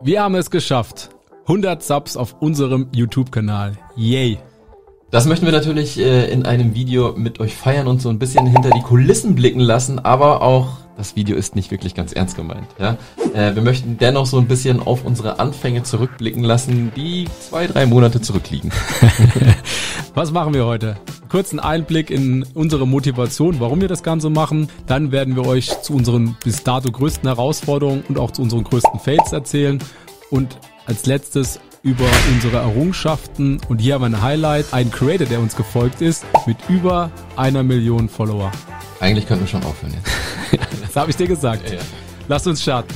Wir haben es geschafft. 100 Subs auf unserem YouTube-Kanal. Yay. Das möchten wir natürlich äh, in einem Video mit euch feiern und so ein bisschen hinter die Kulissen blicken lassen, aber auch das Video ist nicht wirklich ganz ernst gemeint. Ja? Äh, wir möchten dennoch so ein bisschen auf unsere Anfänge zurückblicken lassen, die zwei, drei Monate zurückliegen. Was machen wir heute? Kurzen Einblick in unsere Motivation, warum wir das Ganze machen. Dann werden wir euch zu unseren bis dato größten Herausforderungen und auch zu unseren größten Fails erzählen. Und als letztes über unsere Errungenschaften. Und hier haben wir ein Highlight. Ein Creator, der uns gefolgt ist, mit über einer Million Follower. Eigentlich könnten wir schon aufhören jetzt. das habe ich dir gesagt. Ja, ja. Lass uns starten.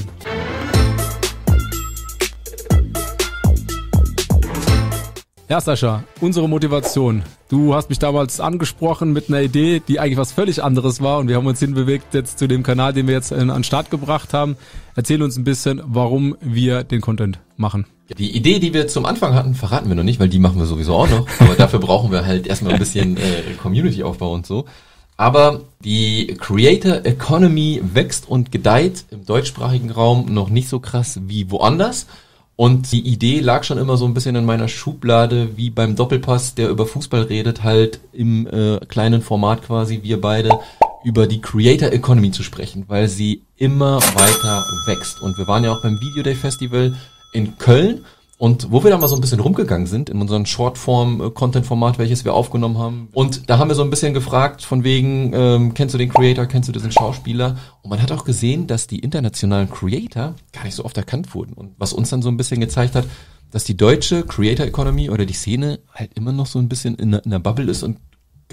Ja, Sascha, unsere Motivation. Du hast mich damals angesprochen mit einer Idee, die eigentlich was völlig anderes war und wir haben uns hinbewegt jetzt zu dem Kanal, den wir jetzt an den Start gebracht haben. Erzähl uns ein bisschen, warum wir den Content machen. Die Idee, die wir zum Anfang hatten, verraten wir noch nicht, weil die machen wir sowieso auch noch. Aber dafür brauchen wir halt erstmal ein bisschen äh, Community-Aufbau und so. Aber die Creator Economy wächst und gedeiht im deutschsprachigen Raum noch nicht so krass wie woanders. Und die Idee lag schon immer so ein bisschen in meiner Schublade, wie beim Doppelpass, der über Fußball redet, halt im äh, kleinen Format quasi, wir beide, über die Creator Economy zu sprechen, weil sie immer weiter wächst. Und wir waren ja auch beim Video Day Festival in Köln und wo wir da mal so ein bisschen rumgegangen sind in unserem Shortform-Content-Format, welches wir aufgenommen haben. Und da haben wir so ein bisschen gefragt, von wegen, ähm, kennst du den Creator, kennst du diesen Schauspieler? Und man hat auch gesehen, dass die internationalen Creator gar nicht so oft erkannt wurden. Und was uns dann so ein bisschen gezeigt hat, dass die deutsche Creator Economy oder die Szene halt immer noch so ein bisschen in in einer Bubble ist und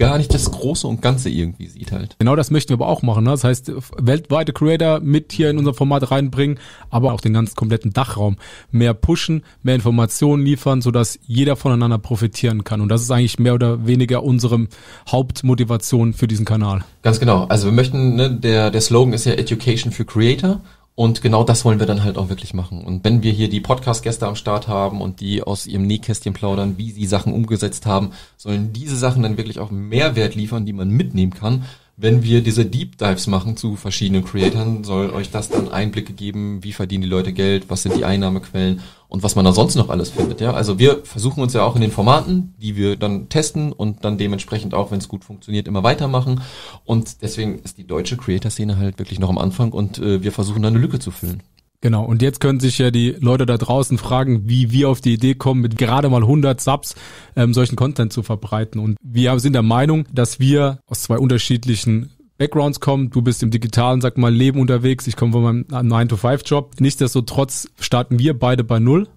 gar nicht das Große und Ganze irgendwie sieht halt. Genau das möchten wir aber auch machen. Ne? Das heißt, weltweite Creator mit hier in unser Format reinbringen, aber auch den ganzen kompletten Dachraum mehr pushen, mehr Informationen liefern, sodass jeder voneinander profitieren kann. Und das ist eigentlich mehr oder weniger unsere Hauptmotivation für diesen Kanal. Ganz genau. Also wir möchten, ne, der, der Slogan ist ja Education für Creator. Und genau das wollen wir dann halt auch wirklich machen. Und wenn wir hier die Podcast-Gäste am Start haben und die aus ihrem Nähkästchen plaudern, wie sie Sachen umgesetzt haben, sollen diese Sachen dann wirklich auch Mehrwert liefern, die man mitnehmen kann wenn wir diese Deep Dives machen zu verschiedenen Creatoren, soll euch das dann Einblicke geben, wie verdienen die Leute Geld, was sind die Einnahmequellen und was man da sonst noch alles findet. Ja, also wir versuchen uns ja auch in den Formaten, die wir dann testen und dann dementsprechend auch, wenn es gut funktioniert, immer weitermachen. Und deswegen ist die deutsche Creator-Szene halt wirklich noch am Anfang und äh, wir versuchen da eine Lücke zu füllen. Genau, und jetzt können sich ja die Leute da draußen fragen, wie wir auf die Idee kommen, mit gerade mal 100 Subs ähm, solchen Content zu verbreiten. Und wir sind der Meinung, dass wir aus zwei unterschiedlichen Backgrounds kommen. Du bist im digitalen, sag mal, Leben unterwegs. Ich komme von meinem 9-to-5-Job. Nichtsdestotrotz starten wir beide bei Null.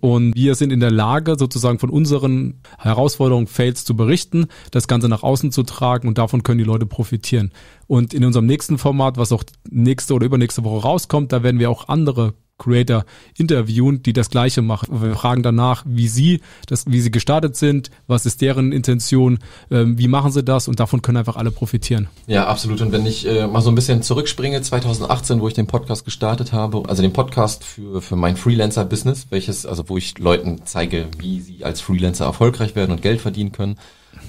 Und wir sind in der Lage, sozusagen von unseren Herausforderungen, Fails zu berichten, das Ganze nach außen zu tragen und davon können die Leute profitieren. Und in unserem nächsten Format, was auch nächste oder übernächste Woche rauskommt, da werden wir auch andere Creator interviewen, die das Gleiche machen. Wir fragen danach, wie sie das, wie sie gestartet sind, was ist deren Intention, ähm, wie machen sie das und davon können einfach alle profitieren. Ja, absolut. Und wenn ich äh, mal so ein bisschen zurückspringe, 2018, wo ich den Podcast gestartet habe, also den Podcast für, für mein Freelancer-Business, welches, also wo ich Leuten zeige, wie sie als Freelancer erfolgreich werden und Geld verdienen können,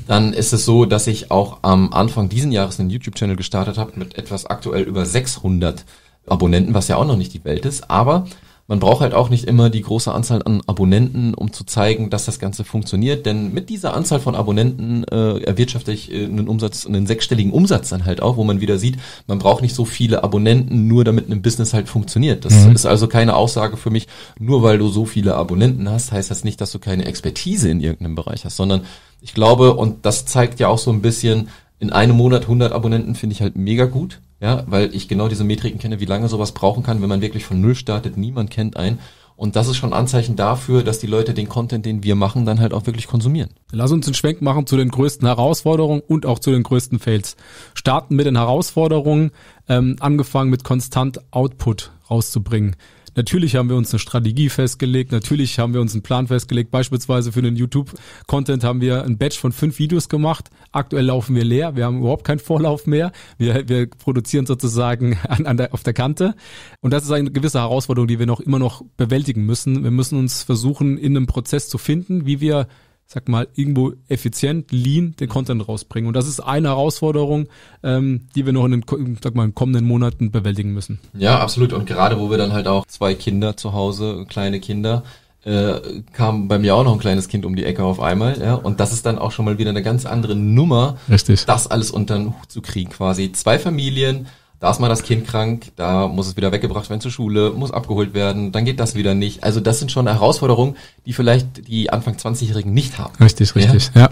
dann ist es so, dass ich auch am Anfang diesen Jahres einen YouTube-Channel gestartet habe mit etwas aktuell über 600 Abonnenten, was ja auch noch nicht die Welt ist, aber man braucht halt auch nicht immer die große Anzahl an Abonnenten, um zu zeigen, dass das Ganze funktioniert. Denn mit dieser Anzahl von Abonnenten äh, erwirtschafte ich äh, einen Umsatz, einen sechsstelligen Umsatz dann halt auch, wo man wieder sieht, man braucht nicht so viele Abonnenten, nur damit ein Business halt funktioniert. Das mhm. ist also keine Aussage für mich, nur weil du so viele Abonnenten hast, heißt das nicht, dass du keine Expertise in irgendeinem Bereich hast, sondern ich glaube, und das zeigt ja auch so ein bisschen, in einem Monat 100 Abonnenten finde ich halt mega gut. Ja, weil ich genau diese Metriken kenne, wie lange sowas brauchen kann, wenn man wirklich von Null startet. Niemand kennt einen. Und das ist schon Anzeichen dafür, dass die Leute den Content, den wir machen, dann halt auch wirklich konsumieren. Lass uns einen Schwenk machen zu den größten Herausforderungen und auch zu den größten Fails. Starten mit den Herausforderungen, ähm, angefangen mit konstant Output rauszubringen. Natürlich haben wir uns eine Strategie festgelegt, natürlich haben wir uns einen Plan festgelegt. Beispielsweise für den YouTube-Content haben wir ein Batch von fünf Videos gemacht. Aktuell laufen wir leer, wir haben überhaupt keinen Vorlauf mehr. Wir, wir produzieren sozusagen an, an der, auf der Kante. Und das ist eine gewisse Herausforderung, die wir noch immer noch bewältigen müssen. Wir müssen uns versuchen, in einem Prozess zu finden, wie wir sag mal, irgendwo effizient, lean den Content rausbringen. Und das ist eine Herausforderung, ähm, die wir noch in den, sag mal, in den kommenden Monaten bewältigen müssen. Ja, absolut. Und gerade wo wir dann halt auch zwei Kinder zu Hause, kleine Kinder, äh, kam bei mir auch noch ein kleines Kind um die Ecke auf einmal, ja, und das ist dann auch schon mal wieder eine ganz andere Nummer, Richtig. das alles unter den Hut zu kriegen, quasi zwei Familien, da ist mal das Kind krank, da muss es wieder weggebracht werden zur Schule, muss abgeholt werden, dann geht das wieder nicht. Also das sind schon Herausforderungen, die vielleicht die Anfang 20-Jährigen nicht haben. Richtig, richtig, ja. ja.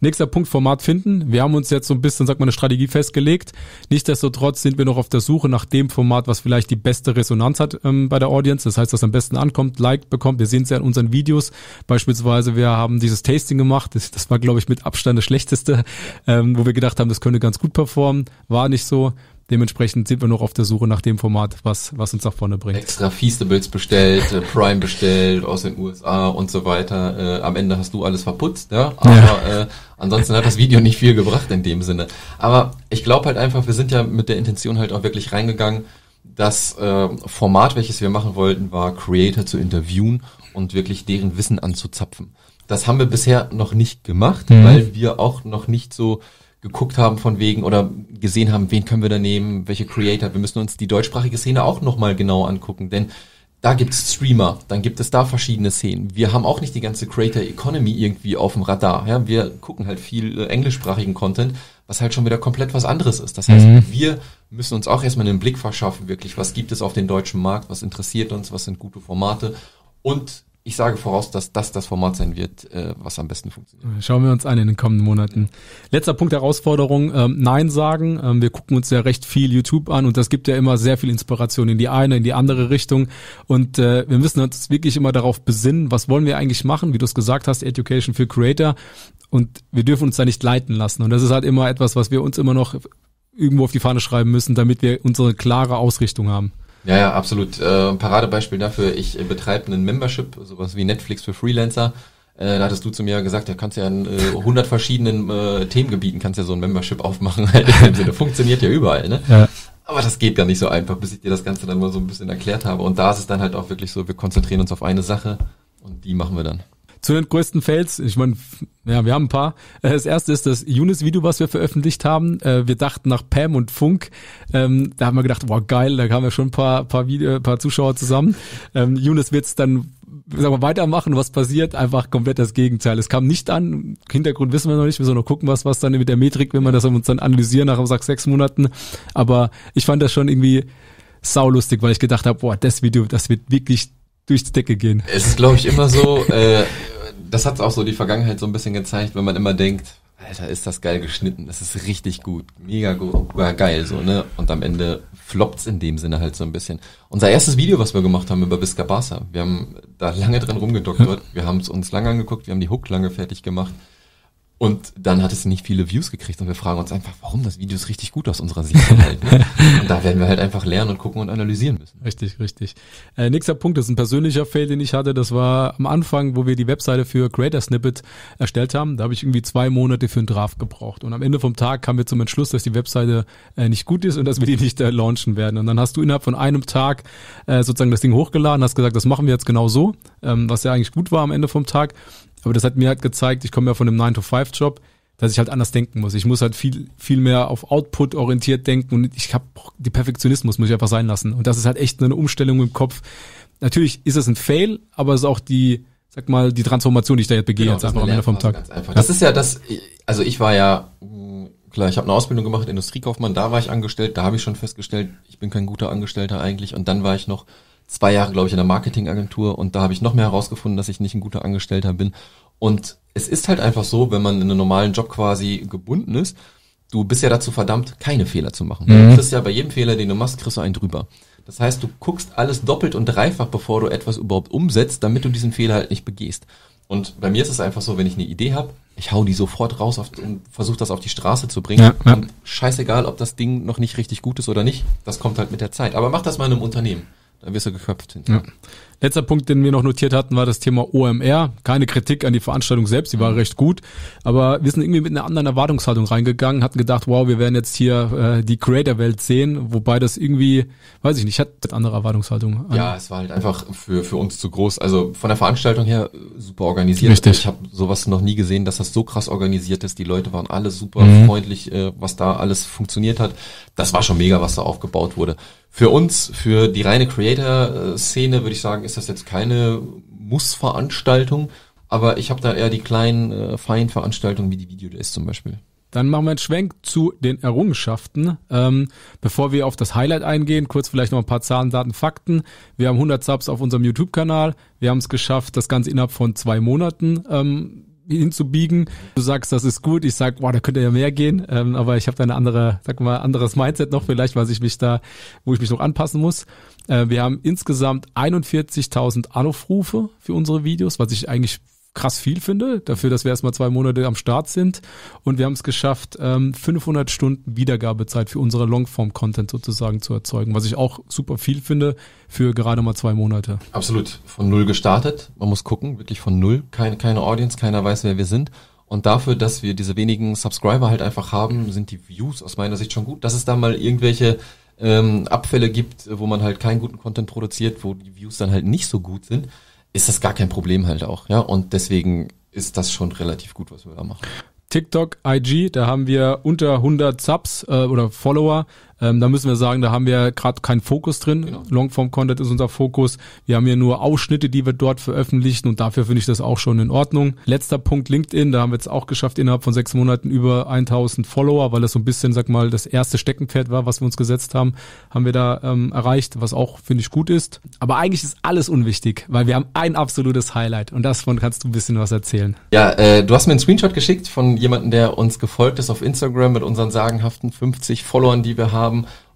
Nächster Punkt, Format finden. Wir haben uns jetzt so ein bisschen, sag mal, eine Strategie festgelegt. Nichtsdestotrotz sind wir noch auf der Suche nach dem Format, was vielleicht die beste Resonanz hat ähm, bei der Audience. Das heißt, was am besten ankommt, Like bekommt. Wir sehen es ja in unseren Videos. Beispielsweise, wir haben dieses Tasting gemacht. Das, das war, glaube ich, mit Abstand das schlechteste, ähm, wo wir gedacht haben, das könnte ganz gut performen. War nicht so. Dementsprechend sind wir noch auf der Suche nach dem Format, was, was uns nach vorne bringt. Extra Feastables bestellt, äh, Prime bestellt aus den USA und so weiter. Äh, am Ende hast du alles verputzt, ja. Aber ja. Äh, ansonsten hat das Video nicht viel gebracht in dem Sinne. Aber ich glaube halt einfach, wir sind ja mit der Intention halt auch wirklich reingegangen. Das äh, Format, welches wir machen wollten, war Creator zu interviewen und wirklich deren Wissen anzuzapfen. Das haben wir bisher noch nicht gemacht, mhm. weil wir auch noch nicht so geguckt haben von wegen oder gesehen haben, wen können wir da nehmen, welche Creator. Wir müssen uns die deutschsprachige Szene auch nochmal genau angucken, denn da gibt's Streamer, dann gibt es da verschiedene Szenen. Wir haben auch nicht die ganze Creator Economy irgendwie auf dem Radar. Ja? Wir gucken halt viel äh, englischsprachigen Content, was halt schon wieder komplett was anderes ist. Das heißt, mhm. wir müssen uns auch erstmal einen Blick verschaffen, wirklich, was gibt es auf den deutschen Markt, was interessiert uns, was sind gute Formate und ich sage voraus, dass das das Format sein wird, äh, was am besten funktioniert. Schauen wir uns an in den kommenden Monaten. Letzter Punkt der Herausforderung, ähm, Nein sagen. Ähm, wir gucken uns ja recht viel YouTube an und das gibt ja immer sehr viel Inspiration in die eine, in die andere Richtung. Und äh, wir müssen uns wirklich immer darauf besinnen, was wollen wir eigentlich machen, wie du es gesagt hast, Education für Creator. Und wir dürfen uns da nicht leiten lassen. Und das ist halt immer etwas, was wir uns immer noch irgendwo auf die Fahne schreiben müssen, damit wir unsere klare Ausrichtung haben. Ja, ja, absolut. Äh, Paradebeispiel dafür, ich äh, betreibe einen Membership, sowas wie Netflix für Freelancer. Äh, da hattest du zu mir gesagt, ja, kannst ja in äh, 100 verschiedenen äh, Themengebieten kannst ja so ein Membership aufmachen. Halt. Funktioniert ja überall, ne? Ja. Aber das geht gar nicht so einfach, bis ich dir das Ganze dann mal so ein bisschen erklärt habe. Und da ist es dann halt auch wirklich so, wir konzentrieren uns auf eine Sache und die machen wir dann. Zu den größten Fails, ich meine, ja, wir haben ein paar. Äh, das erste ist das Younes-Video, was wir veröffentlicht haben. Äh, wir dachten nach Pam und Funk, ähm, da haben wir gedacht, wow, geil, da kamen ja schon ein paar, paar, Video, paar Zuschauer zusammen. Ähm, Younes wird's dann sagen wir, weitermachen, was passiert, einfach komplett das Gegenteil. Es kam nicht an, Hintergrund wissen wir noch nicht, wir sollen noch gucken, was, was dann mit der Metrik, wenn wir das uns dann analysieren nach, sag, sechs Monaten. Aber ich fand das schon irgendwie saulustig, weil ich gedacht habe, boah, das Video, das wird wirklich durchs Decke gehen. Es ist, glaube ich, immer so, äh, das hat auch so die Vergangenheit so ein bisschen gezeigt, wenn man immer denkt, Alter, ist das geil geschnitten, das ist richtig gut, mega gut, geil, so, ne? Und am Ende floppt's in dem Sinne halt so ein bisschen. Unser erstes Video, was wir gemacht haben über Visca Barca, wir haben da lange dran rumgedoktert, wir haben es uns lange angeguckt, wir haben die Hook lange fertig gemacht und dann hat es nicht viele Views gekriegt und wir fragen uns einfach, warum das Video ist richtig gut aus unserer Sicht halt. Ne? und da werden wir halt einfach lernen und gucken und analysieren müssen. Richtig, richtig. Äh, nächster Punkt ist ein persönlicher Fail, den ich hatte. Das war am Anfang, wo wir die Webseite für Creator Snippet erstellt haben. Da habe ich irgendwie zwei Monate für einen Draft gebraucht. Und am Ende vom Tag kamen wir zum Entschluss, dass die Webseite äh, nicht gut ist und dass wir die nicht äh, launchen werden. Und dann hast du innerhalb von einem Tag äh, sozusagen das Ding hochgeladen, hast gesagt, das machen wir jetzt genau so, ähm, was ja eigentlich gut war am Ende vom Tag. Aber das hat mir halt gezeigt, ich komme ja von einem 9-to-5-Job, dass ich halt anders denken muss. Ich muss halt viel, viel mehr auf Output orientiert denken und ich habe die Perfektionismus muss ich einfach sein lassen. Und das ist halt echt eine Umstellung im Kopf. Natürlich ist es ein Fail, aber es ist auch die, sag mal, die Transformation, die ich da jetzt begehe, genau, jetzt einfach am Ende vom Tag. Das ist ja das, also ich war ja, klar, ich habe eine Ausbildung gemacht, Industriekaufmann, da war ich angestellt, da habe ich schon festgestellt, ich bin kein guter Angestellter eigentlich. Und dann war ich noch zwei Jahre, glaube ich, in der Marketingagentur und da habe ich noch mehr herausgefunden, dass ich nicht ein guter Angestellter bin. Und es ist halt einfach so, wenn man in einem normalen Job quasi gebunden ist, du bist ja dazu verdammt, keine Fehler zu machen. Mhm. Du kriegst ja bei jedem Fehler, den du machst, kriegst du einen drüber. Das heißt, du guckst alles doppelt und dreifach, bevor du etwas überhaupt umsetzt, damit du diesen Fehler halt nicht begehst. Und bei mir ist es einfach so, wenn ich eine Idee habe, ich hau die sofort raus auf, und versuche das auf die Straße zu bringen. Ja, ja. Und scheißegal, ob das Ding noch nicht richtig gut ist oder nicht, das kommt halt mit der Zeit. Aber mach das mal in einem Unternehmen. Da wirst du geköpft hinten. Ja. Letzter Punkt, den wir noch notiert hatten, war das Thema OMR. Keine Kritik an die Veranstaltung selbst, die war recht gut, aber wir sind irgendwie mit einer anderen Erwartungshaltung reingegangen, hatten gedacht, wow, wir werden jetzt hier äh, die Creator-Welt sehen, wobei das irgendwie, weiß ich nicht, hat eine andere Erwartungshaltung. Ja, es war halt einfach für, für uns zu groß. Also von der Veranstaltung her äh, super organisiert. Richtig. Ich habe sowas noch nie gesehen, dass das so krass organisiert ist. Die Leute waren alle super Mhm. freundlich, äh, was da alles funktioniert hat. Das war schon mega, was da aufgebaut wurde. Für uns, für die reine Creator-Szene würde ich sagen, ist das jetzt keine Muss-Veranstaltung, aber ich habe da eher die kleinen, äh, feinen Veranstaltungen wie die Video Days zum Beispiel. Dann machen wir einen Schwenk zu den Errungenschaften. Ähm, bevor wir auf das Highlight eingehen, kurz vielleicht noch ein paar Zahlen, Daten, Fakten. Wir haben 100 Subs auf unserem YouTube-Kanal. Wir haben es geschafft, das Ganze innerhalb von zwei Monaten ähm, hinzubiegen. Du sagst, das ist gut. Ich sag, boah, da könnte ja mehr gehen. Ähm, aber ich habe da eine andere, sag mal, anderes Mindset noch vielleicht, was ich mich da, wo ich mich noch anpassen muss. Äh, wir haben insgesamt 41.000 Anrufrufe für unsere Videos, was ich eigentlich krass viel finde, dafür, dass wir erstmal zwei Monate am Start sind. Und wir haben es geschafft, ähm, 500 Stunden Wiedergabezeit für unsere Longform-Content sozusagen zu erzeugen, was ich auch super viel finde für gerade mal zwei Monate. Absolut. Von null gestartet. Man muss gucken, wirklich von null. Keine, keine Audience, keiner weiß, wer wir sind. Und dafür, dass wir diese wenigen Subscriber halt einfach haben, sind die Views aus meiner Sicht schon gut. Dass es da mal irgendwelche ähm, Abfälle gibt, wo man halt keinen guten Content produziert, wo die Views dann halt nicht so gut sind, ist das gar kein Problem halt auch. Ja, und deswegen ist das schon relativ gut, was wir da machen. TikTok, IG, da haben wir unter 100 Subs äh, oder Follower. Ähm, da müssen wir sagen, da haben wir gerade keinen Fokus drin. Genau. Longform-Content ist unser Fokus. Wir haben hier nur Ausschnitte, die wir dort veröffentlichen und dafür finde ich das auch schon in Ordnung. Letzter Punkt LinkedIn, da haben wir jetzt auch geschafft, innerhalb von sechs Monaten über 1000 Follower, weil das so ein bisschen, sag mal, das erste Steckenpferd war, was wir uns gesetzt haben, haben wir da ähm, erreicht, was auch, finde ich, gut ist. Aber eigentlich ist alles unwichtig, weil wir haben ein absolutes Highlight und davon kannst du ein bisschen was erzählen. Ja, äh, du hast mir einen Screenshot geschickt von jemandem, der uns gefolgt ist auf Instagram mit unseren sagenhaften 50 Followern, die wir haben.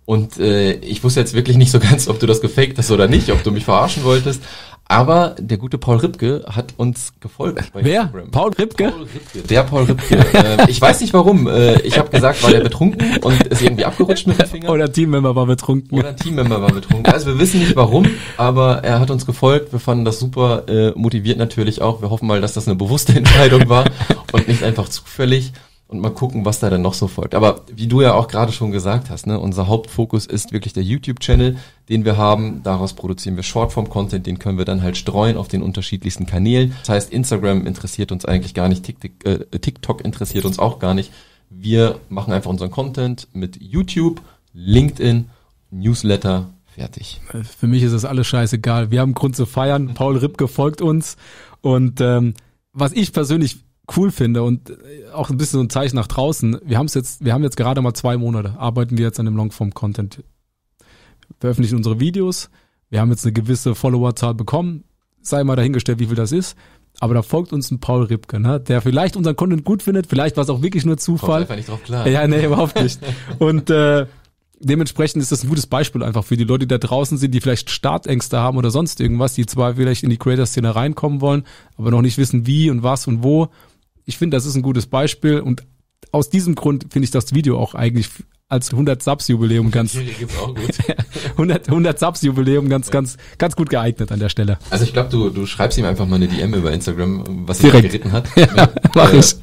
Und äh, ich wusste jetzt wirklich nicht so ganz, ob du das gefaked hast oder nicht, ob du mich verarschen wolltest. Aber der gute Paul Ripke hat uns gefolgt. bei Wer? Instagram. Paul Ripke? Paul Ripke. Der Paul Ripke. äh, ich weiß nicht warum. Äh, ich habe gesagt, war der betrunken und ist irgendwie abgerutscht mit dem Finger. Oder Teammember war betrunken. Oder ein Teammember war betrunken. Also wir wissen nicht warum, aber er hat uns gefolgt. Wir fanden das super, äh, motiviert natürlich auch. Wir hoffen mal, dass das eine bewusste Entscheidung war und nicht einfach zufällig. Und mal gucken, was da dann noch so folgt. Aber wie du ja auch gerade schon gesagt hast, ne, unser Hauptfokus ist wirklich der YouTube-Channel, den wir haben. Daraus produzieren wir Shortform-Content, den können wir dann halt streuen auf den unterschiedlichsten Kanälen. Das heißt, Instagram interessiert uns eigentlich gar nicht, TikTok, äh, TikTok interessiert uns auch gar nicht. Wir machen einfach unseren Content mit YouTube, LinkedIn, Newsletter, fertig. Für mich ist das alles scheißegal. Wir haben Grund zu feiern. Paul Ripke folgt uns. Und ähm, was ich persönlich cool finde und äh, auch ein bisschen so ein Zeichen nach draußen, wir haben es jetzt, wir haben jetzt gerade mal zwei Monate, arbeiten wir jetzt an dem Longform-Content. Veröffentlichen unsere Videos. Wir haben jetzt eine gewisse Followerzahl bekommen. Sei mal dahingestellt, wie viel das ist. Aber da folgt uns ein Paul Ripke, ne? der vielleicht unseren Content gut findet, vielleicht war es auch wirklich nur Kommt Zufall. einfach nicht drauf klar. Ja, nee, überhaupt nicht. Und äh, dementsprechend ist das ein gutes Beispiel einfach für die Leute, die da draußen sind, die vielleicht Startängste haben oder sonst irgendwas, die zwar vielleicht in die Creator-Szene reinkommen wollen, aber noch nicht wissen, wie und was und wo. Ich finde, das ist ein gutes Beispiel und aus diesem Grund finde ich das Video auch eigentlich als 100 Subs Jubiläum ganz Tiere gibt's auch gut. 100 100 Subs Jubiläum ganz ganz ganz gut geeignet an der Stelle. Also ich glaube, du, du schreibst ihm einfach mal eine DM über Instagram, was Direkt. er geritten hat. mach Äh, ich.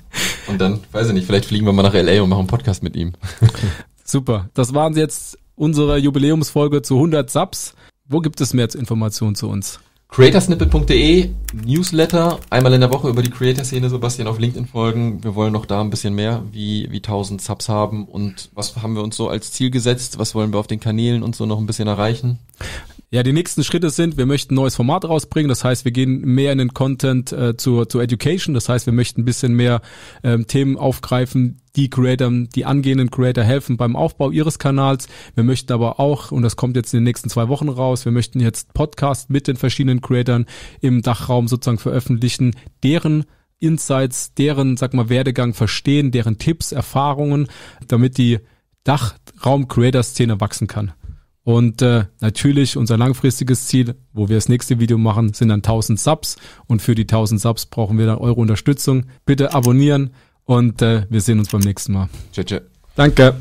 Und dann, weiß ich nicht, vielleicht fliegen wir mal nach LA und machen einen Podcast mit ihm. Super. Das waren jetzt unsere Jubiläumsfolge zu 100 Subs. Wo gibt es mehr Informationen zu uns? creatorsnippet.de, Newsletter, einmal in der Woche über die Creator-Szene, Sebastian, auf LinkedIn folgen. Wir wollen noch da ein bisschen mehr, wie, wie 1000 Subs haben und was haben wir uns so als Ziel gesetzt, was wollen wir auf den Kanälen und so noch ein bisschen erreichen. Ja, die nächsten Schritte sind, wir möchten ein neues Format rausbringen. Das heißt, wir gehen mehr in den Content äh, zur, zur Education. Das heißt, wir möchten ein bisschen mehr ähm, Themen aufgreifen, die Creator, die angehenden Creator helfen beim Aufbau ihres Kanals. Wir möchten aber auch, und das kommt jetzt in den nächsten zwei Wochen raus, wir möchten jetzt Podcast mit den verschiedenen Creatoren im Dachraum sozusagen veröffentlichen, deren Insights, deren, sag mal, Werdegang verstehen, deren Tipps, Erfahrungen, damit die Dachraum-Creator-Szene wachsen kann. Und äh, natürlich unser langfristiges Ziel, wo wir das nächste Video machen, sind dann 1000 Subs. Und für die 1000 Subs brauchen wir dann eure Unterstützung. Bitte abonnieren und äh, wir sehen uns beim nächsten Mal. Tschö, tschö. Danke.